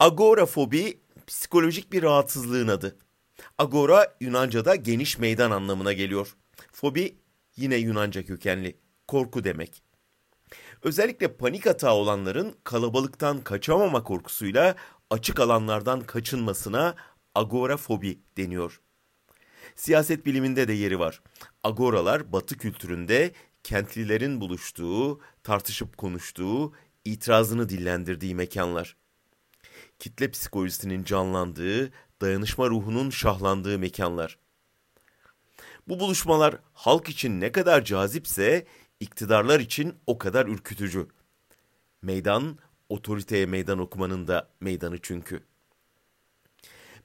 Agorafobi psikolojik bir rahatsızlığın adı. Agora Yunanca'da geniş meydan anlamına geliyor. Fobi yine Yunanca kökenli, korku demek. Özellikle panik atağı olanların kalabalıktan kaçamama korkusuyla açık alanlardan kaçınmasına agorafobi deniyor. Siyaset biliminde de yeri var. Agoralar Batı kültüründe kentlilerin buluştuğu, tartışıp konuştuğu, itirazını dillendirdiği mekanlar. Kitle psikolojisinin canlandığı, dayanışma ruhunun şahlandığı mekanlar. Bu buluşmalar halk için ne kadar cazipse iktidarlar için o kadar ürkütücü. Meydan, otoriteye meydan okumanın da meydanı çünkü.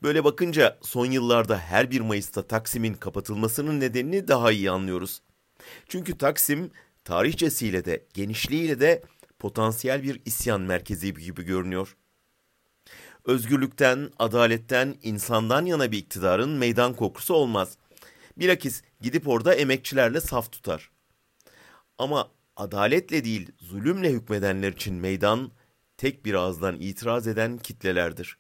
Böyle bakınca son yıllarda her 1 Mayıs'ta Taksim'in kapatılmasının nedenini daha iyi anlıyoruz. Çünkü Taksim tarihçesiyle de genişliğiyle de potansiyel bir isyan merkezi gibi görünüyor. Özgürlükten, adaletten, insandan yana bir iktidarın meydan kokusu olmaz. Bilakis gidip orada emekçilerle saf tutar. Ama adaletle değil zulümle hükmedenler için meydan tek bir ağızdan itiraz eden kitlelerdir.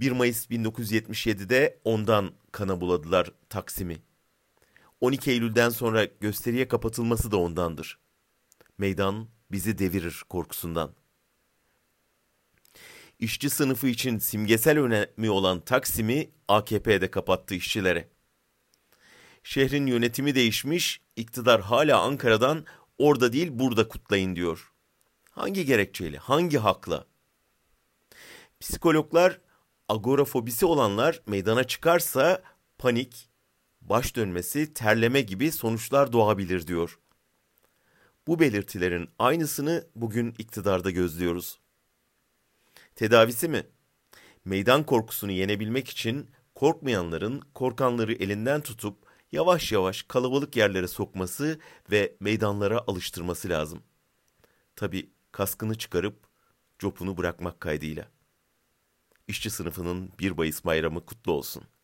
1 Mayıs 1977'de ondan kana buladılar Taksim'i. 12 Eylül'den sonra gösteriye kapatılması da ondandır. Meydan bizi devirir korkusundan. İşçi sınıfı için simgesel önemi olan Taksim'i AKP'de kapattı işçilere. Şehrin yönetimi değişmiş, iktidar hala Ankara'dan orada değil burada kutlayın diyor. Hangi gerekçeyle, hangi hakla? Psikologlar agorafobisi olanlar meydana çıkarsa panik, baş dönmesi, terleme gibi sonuçlar doğabilir diyor. Bu belirtilerin aynısını bugün iktidarda gözlüyoruz. Tedavisi mi? Meydan korkusunu yenebilmek için korkmayanların korkanları elinden tutup yavaş yavaş kalabalık yerlere sokması ve meydanlara alıştırması lazım. Tabi kaskını çıkarıp copunu bırakmak kaydıyla. İşçi sınıfının bir bayis bayramı kutlu olsun.''